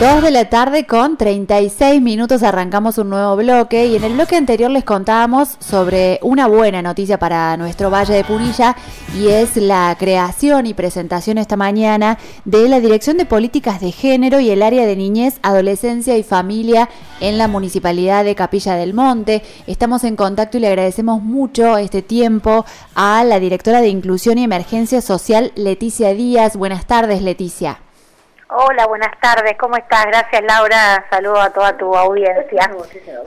2 de la tarde con 36 minutos arrancamos un nuevo bloque y en el bloque anterior les contábamos sobre una buena noticia para nuestro Valle de Punilla y es la creación y presentación esta mañana de la Dirección de Políticas de Género y el área de niñez, adolescencia y familia en la Municipalidad de Capilla del Monte. Estamos en contacto y le agradecemos mucho este tiempo a la directora de Inclusión y Emergencia Social, Leticia Díaz. Buenas tardes, Leticia. Hola, buenas tardes, ¿cómo estás? Gracias Laura, saludo a toda tu audiencia.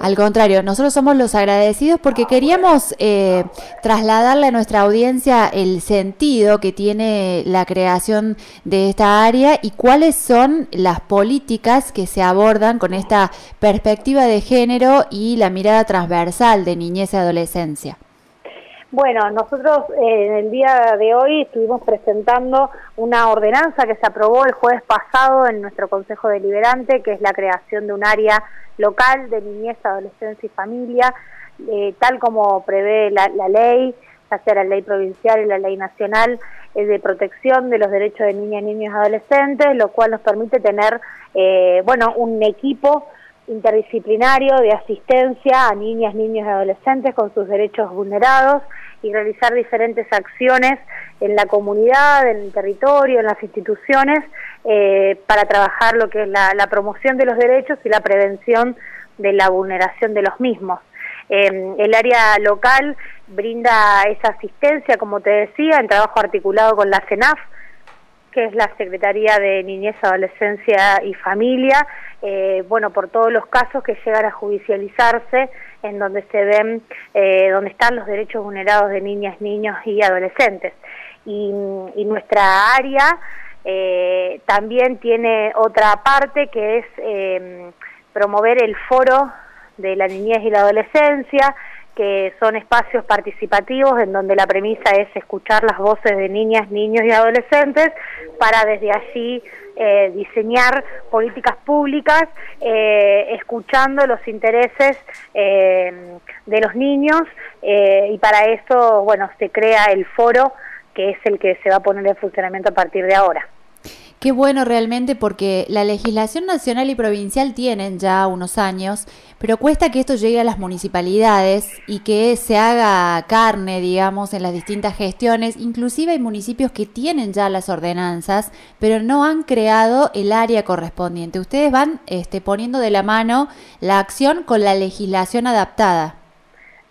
Al contrario, nosotros somos los agradecidos porque queríamos eh, trasladarle a nuestra audiencia el sentido que tiene la creación de esta área y cuáles son las políticas que se abordan con esta perspectiva de género y la mirada transversal de niñez y adolescencia. Bueno, nosotros eh, en el día de hoy estuvimos presentando una ordenanza que se aprobó el jueves pasado en nuestro Consejo Deliberante, que es la creación de un área local de niñez, adolescencia y familia, eh, tal como prevé la, ley, ya sea la ley provincial y la ley nacional eh, de protección de los derechos de niñas, niños y adolescentes, lo cual nos permite tener, bueno, un equipo interdisciplinario de asistencia a niñas, niños y adolescentes con sus derechos vulnerados y realizar diferentes acciones en la comunidad, en el territorio, en las instituciones, eh, para trabajar lo que es la, promoción de los derechos y la prevención de la vulneración de los mismos. Eh, el área local brinda esa asistencia, como te decía, en trabajo articulado con la CENAF, que es la Secretaría de Niñez, Adolescencia y Familia, eh, bueno, por todos los casos que llegan a judicializarse en donde se ven, eh, donde están los derechos vulnerados de niñas, niños y adolescentes. Y, nuestra área eh, también tiene otra parte que es em, promover el foro de la niñez y la adolescencia, que son espacios participativos en donde la premisa es escuchar las voces de niñas, niños y adolescentes para desde allí eh, diseñar políticas públicas eh, escuchando los intereses eh, de los niños y para eso, bueno, se crea el foro que es el que se va a poner en funcionamiento a partir de ahora. Qué bueno realmente porque la legislación nacional y provincial tienen ya unos años, pero cuesta que esto llegue a las municipalidades y que se haga carne, digamos, en las distintas gestiones. Inclusive hay municipios que tienen ya las ordenanzas, pero no han creado el área correspondiente. Ustedes van este, poniendo de la mano la acción con la legislación adaptada.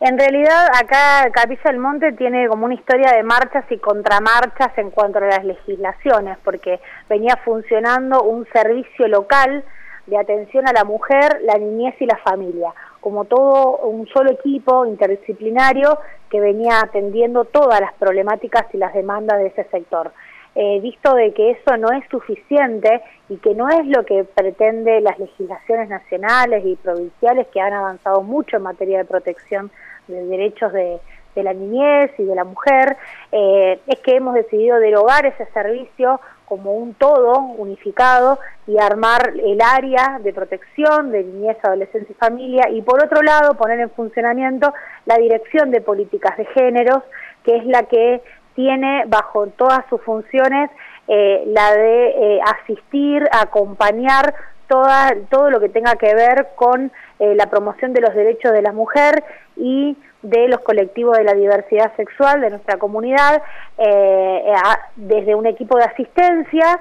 En realidad acá Capilla del Monte tiene como una historia de marchas y contramarchas en cuanto a las legislaciones, porque venía funcionando un servicio local de atención a la mujer, la niñez y la familia, como todo un solo equipo interdisciplinario que venía atendiendo todas las problemáticas y las demandas de ese sector. Eh, visto de que eso no es suficiente y que no es lo que pretende las legislaciones nacionales y provinciales que han avanzado mucho en materia de protección de derechos de, la niñez y de la mujer, eh, es que hemos decidido derogar ese servicio como un todo unificado y armar el área de protección de niñez, adolescencia y familia y por otro lado poner en funcionamiento la dirección de políticas de géneros, que es la que tiene bajo todas sus funciones eh, la de eh, asistir, acompañar toda, todo lo que tenga que ver con eh, la promoción de los derechos de la mujer y de los colectivos de la diversidad sexual de nuestra comunidad, eh, eh, desde un equipo de asistencia,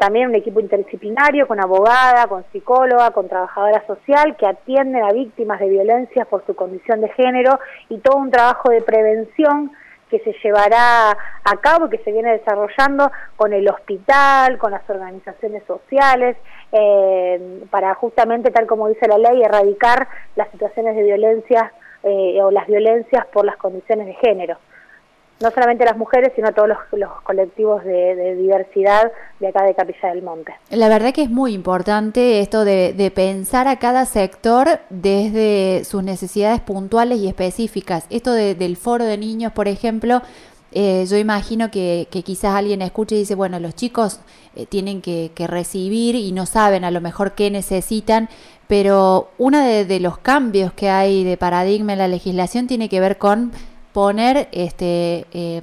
también un equipo interdisciplinario con abogada, con psicóloga, con trabajadora social que atienden a víctimas de violencia por su condición de género y todo un trabajo de prevención que se llevará a cabo, que se viene desarrollando con el hospital, con las organizaciones sociales, eh, para justamente, tal como dice la ley, erradicar las situaciones de violencia eh, o las violencias por las condiciones de género. No solamente las mujeres, sino todos los, colectivos de, diversidad de acá de Capilla del Monte. La verdad que es muy importante esto de, de pensar a cada sector desde sus necesidades puntuales y específicas. Esto del foro de niños, por ejemplo, eh, yo imagino que, quizás alguien escuche y dice, bueno, los chicos eh, tienen que, recibir y no saben a lo mejor qué necesitan, pero uno de, los cambios que hay de paradigma en la legislación tiene que ver con poner este, eh,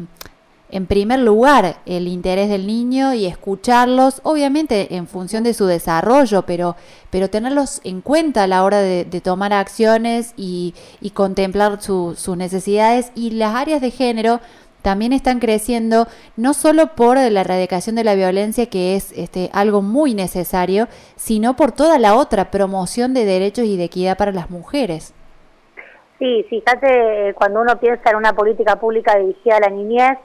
en primer lugar el interés del niño y escucharlos, obviamente en función de su desarrollo, pero, pero tenerlos en cuenta a la hora de, tomar acciones y, contemplar sus necesidades y las áreas de género también están creciendo no solo por la erradicación de la violencia, que es este, algo muy necesario, sino por toda la otra promoción de derechos y de equidad para las mujeres. Sí, fíjate, eh, cuando uno piensa en una política pública dirigida a la niñez,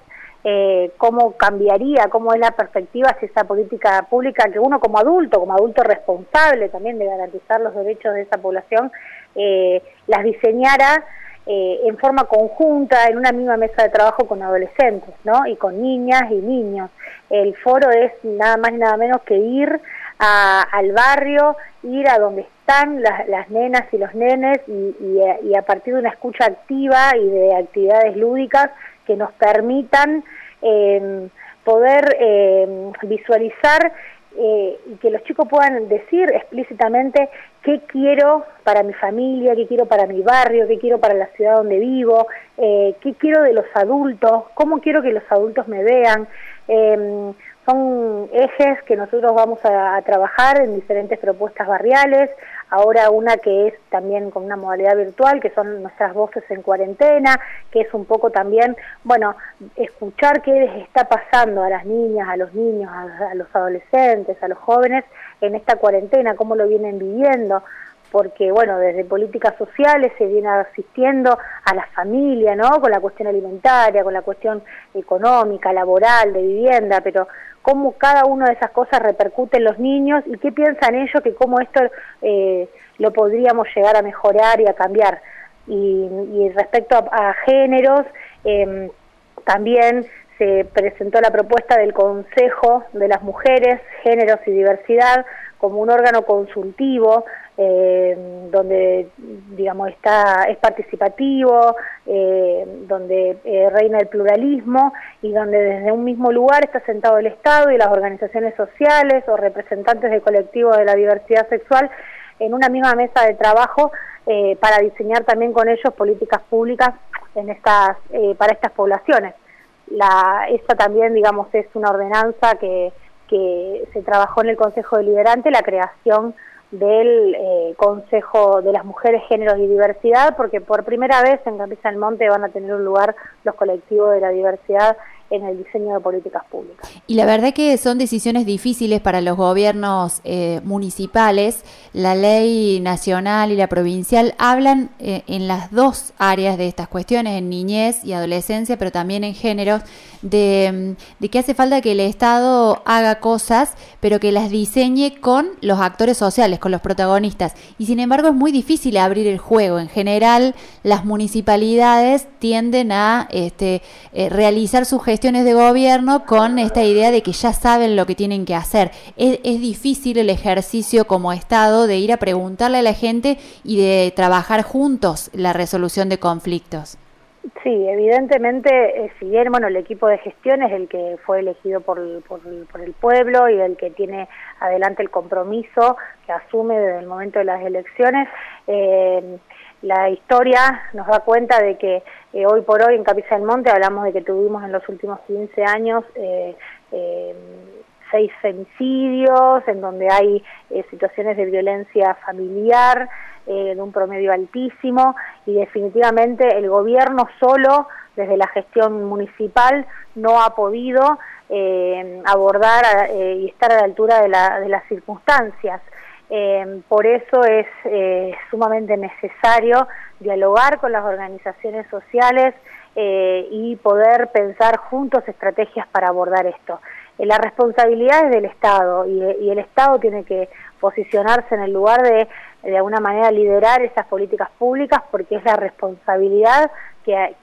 eh, cómo cambiaría, cómo es la perspectiva hacia esa política pública que uno como adulto, como adulto responsable también de garantizar los derechos de esa población, eh, las diseñara eh, en forma conjunta en una misma mesa de trabajo con adolescentes, ¿no? Y con niñas y niños. El foro es nada más y nada menos que ir al barrio, ir a donde están las, nenas y los nenes y, a, partir de una escucha activa y de actividades lúdicas que nos permitan eh, poder eh, visualizar eh, y que los chicos puedan decir explícitamente qué quiero para mi familia, qué quiero para mi barrio, qué quiero para la ciudad donde vivo, eh, qué quiero de los adultos, cómo quiero que los adultos me vean. Eh, son ejes que nosotros vamos a, trabajar en diferentes propuestas barriales, ahora una que es también con una modalidad virtual, que son nuestras voces en cuarentena, que es un poco también, bueno, escuchar qué les está pasando a las niñas, a los niños, a los adolescentes, a los jóvenes en esta cuarentena, cómo lo vienen viviendo porque bueno, desde políticas sociales se viene asistiendo a la familia, ¿no? Con la cuestión alimentaria, con la cuestión económica, laboral, de vivienda, pero cómo cada una de esas cosas repercute en los niños y qué piensan ellos que cómo esto eh, lo podríamos llegar a mejorar y a cambiar. Y, respecto a, géneros, eh, también se presentó la propuesta del Consejo de las Mujeres, Géneros y Diversidad como un órgano consultivo eh, donde digamos está es participativo, eh, donde eh, reina el pluralismo y donde desde un mismo lugar está sentado el Estado y las organizaciones sociales o representantes de colectivos de la diversidad sexual en una misma mesa de trabajo para diseñar también con ellos políticas públicas en estas para estas poblaciones. La, esta también digamos es una ordenanza que que se trabajó en el Consejo Deliberante la creación del eh, Consejo de las Mujeres, Géneros y Diversidad, porque por primera vez en Capilla del Monte van a tener un lugar los colectivos de la diversidad en el diseño de políticas públicas. Y la verdad que son decisiones difíciles para los gobiernos eh, municipales. La ley nacional y la provincial hablan eh, en las dos áreas de estas cuestiones, en niñez y adolescencia, pero también en géneros, de, de que hace falta que el Estado haga cosas, pero que las diseñe con los actores sociales, con los protagonistas. Y sin embargo es muy difícil abrir el juego. En general, las municipalidades tienden a este, eh, realizar su gestión de gobierno con esta idea de que ya saben lo que tienen que hacer. Es, difícil el ejercicio como Estado de ir a preguntarle a la gente y de trabajar juntos la resolución de conflictos. Sí, evidentemente, eh, si bien bueno, el equipo de gestión es el que fue elegido por, por, el pueblo y el que tiene adelante el compromiso que asume desde el momento de las elecciones, eh, la historia nos da cuenta de que eh, hoy por hoy en Capilla del Monte hablamos de que tuvimos en los últimos 15 años eh, eh, seis femicidios, en donde hay situaciones de violencia familiar de un promedio altísimo y definitivamente el gobierno solo desde la gestión municipal no ha podido abordar y estar a la altura de, de las circunstancias. Eh, por eso es eh, sumamente necesario dialogar con las organizaciones sociales eh, y poder pensar juntos estrategias para abordar esto. la responsabilidad es del Estado y, el Estado tiene que posicionarse en el lugar de de alguna manera liderar esas políticas públicas porque es la responsabilidad que,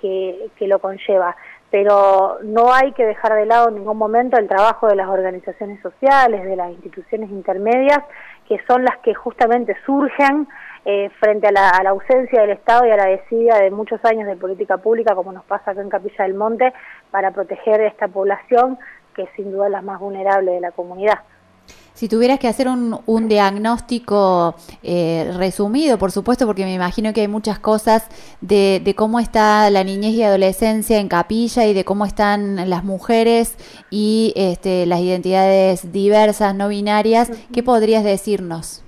que lo conlleva pero no hay que dejar de lado en ningún momento el trabajo de las organizaciones sociales, de las instituciones intermedias, que son las que justamente surgen eh, frente a la, ausencia del Estado y a la desidia de muchos años de política pública, como nos pasa acá en Capilla del Monte, para proteger a esta población que sin duda es la más vulnerable de la comunidad. Si tuvieras que hacer un, un diagnóstico eh, resumido, por supuesto, porque me imagino que hay muchas cosas de, de, cómo está la niñez y adolescencia en Capilla y de cómo están las mujeres y este, las identidades diversas, no binarias, ¿qué podrías decirnos?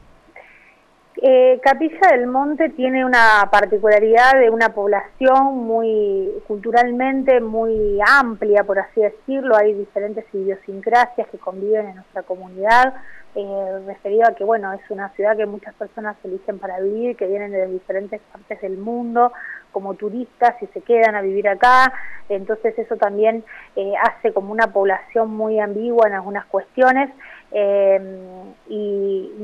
Eh, Capilla del Monte tiene una particularidad de una población muy culturalmente muy amplia, por así decirlo. Hay diferentes idiosincrasias que conviven en nuestra comunidad, eh, referido a que bueno es una ciudad que muchas personas eligen para vivir, que vienen de diferentes partes del mundo como turistas y se quedan a vivir acá. Entonces eso también eh, hace como una población muy ambigua en algunas cuestiones eh, y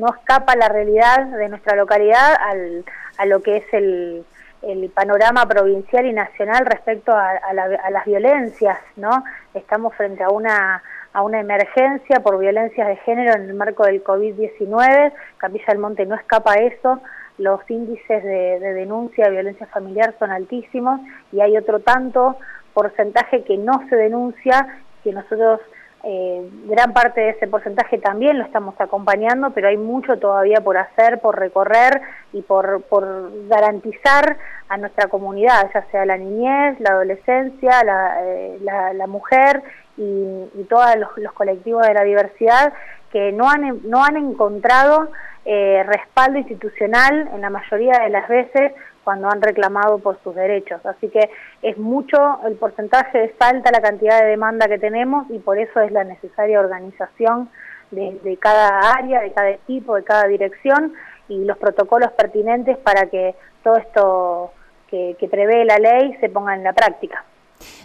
no escapa la realidad de nuestra localidad al, a lo que es el, el panorama provincial y nacional respecto a, a, la, a, las violencias, ¿no? Estamos frente a una, a una emergencia por violencias de género en el marco del COVID-19, Capilla del Monte no escapa a eso, los índices de, de denuncia de violencia familiar son altísimos y hay otro tanto porcentaje que no se denuncia, que nosotros eh, gran parte de ese porcentaje también lo estamos acompañando, pero hay mucho todavía por hacer, por recorrer y por, por garantizar a nuestra comunidad, ya sea la niñez, la adolescencia, la, eh, mujer y, todos los, los, colectivos de la diversidad que no han, no han encontrado eh, respaldo institucional en la mayoría de las veces cuando han reclamado por sus derechos. Así que es mucho el porcentaje, es alta la cantidad de demanda que tenemos y por eso es la necesaria organización de, de cada área, de cada equipo, de cada dirección y los protocolos pertinentes para que todo esto que, que prevé la ley se ponga en la práctica.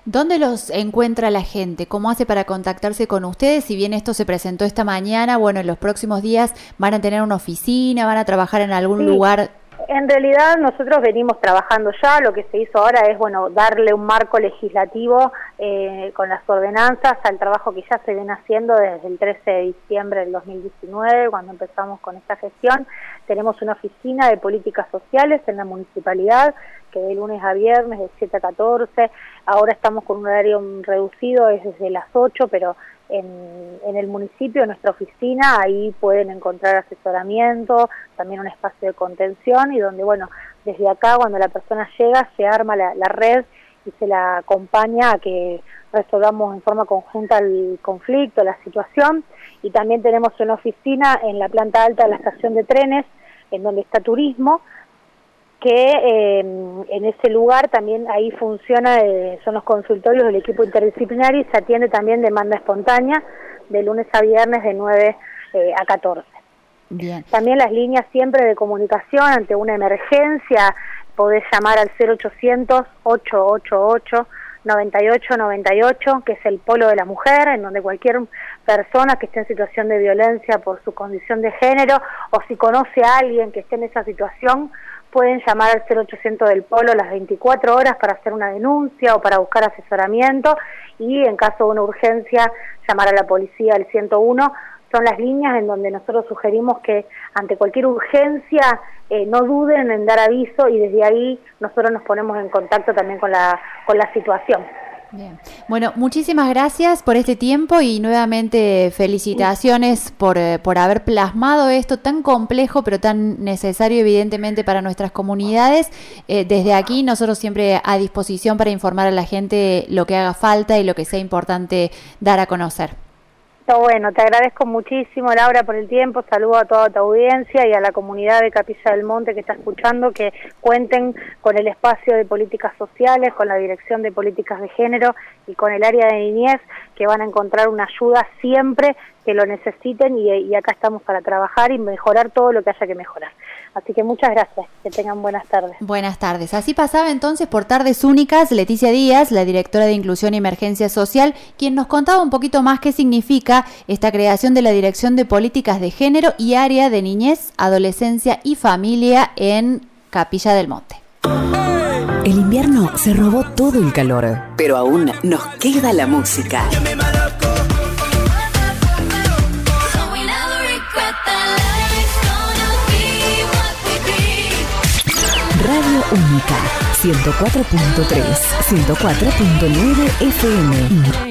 ¿Dónde los encuentra la gente? ¿Cómo hace para contactarse con ustedes? Si bien esto se presentó esta mañana, bueno, en los próximos días van a tener una oficina, van a trabajar en algún sí. lugar en realidad nosotros venimos trabajando ya, lo que se hizo ahora es bueno darle un marco legislativo eh, con las ordenanzas al trabajo que ya se viene haciendo desde el 13 de diciembre del 2019, cuando empezamos con esta gestión. Tenemos una oficina de políticas sociales en la municipalidad que de lunes a viernes de 7 a 14, ahora estamos con un horario reducido, es desde las 8, pero en, en, el municipio, en nuestra oficina, ahí pueden encontrar asesoramiento, también un espacio de contención y donde, bueno, desde acá cuando la persona llega se arma la, la red y se la acompaña a que resolvamos en forma conjunta el conflicto, la situación. Y también tenemos una oficina en la planta alta de la estación de trenes en donde está turismo que eh, en ese lugar también ahí funciona, eh, son los consultorios del equipo interdisciplinario y se atiende también demanda espontánea de lunes a viernes de 9 eh, a 14. Bien. También las líneas siempre de comunicación ante una emergencia, podés llamar al 0800 888 9898, que es el polo de la mujer, en donde cualquier persona que esté en situación de violencia por su condición de género o si conoce a alguien que esté en esa situación, pueden llamar al 0800 del Polo las 24 horas para hacer una denuncia o para buscar asesoramiento y en caso de una urgencia llamar a la policía al 101. Son las líneas en donde nosotros sugerimos que ante cualquier urgencia eh, no duden en dar aviso y desde ahí nosotros nos ponemos en contacto también con la, con la situación. Bien. Bueno, muchísimas gracias por este tiempo y nuevamente felicitaciones por, eh, por haber plasmado esto tan complejo pero tan necesario evidentemente para nuestras comunidades. Eh, desde aquí nosotros siempre a disposición para informar a la gente lo que haga falta y lo que sea importante dar a conocer. Bueno, te agradezco muchísimo, Laura, por el tiempo. Saludo a toda tu audiencia y a la comunidad de Capilla del Monte que está escuchando, que cuenten con el espacio de políticas sociales, con la Dirección de Políticas de Género y con el área de niñez, que van a encontrar una ayuda siempre que lo necesiten y, y acá estamos para trabajar y mejorar todo lo que haya que mejorar. Así que muchas gracias, que tengan buenas tardes. Buenas tardes. Así pasaba entonces por Tardes Únicas Leticia Díaz, la directora de Inclusión y Emergencia Social, quien nos contaba un poquito más qué significa esta creación de la Dirección de Políticas de Género y Área de Niñez, Adolescencia y Familia en Capilla del Monte. El invierno se robó todo el calor, pero aún nos queda la música. Única, 104.3, 104.9 FM.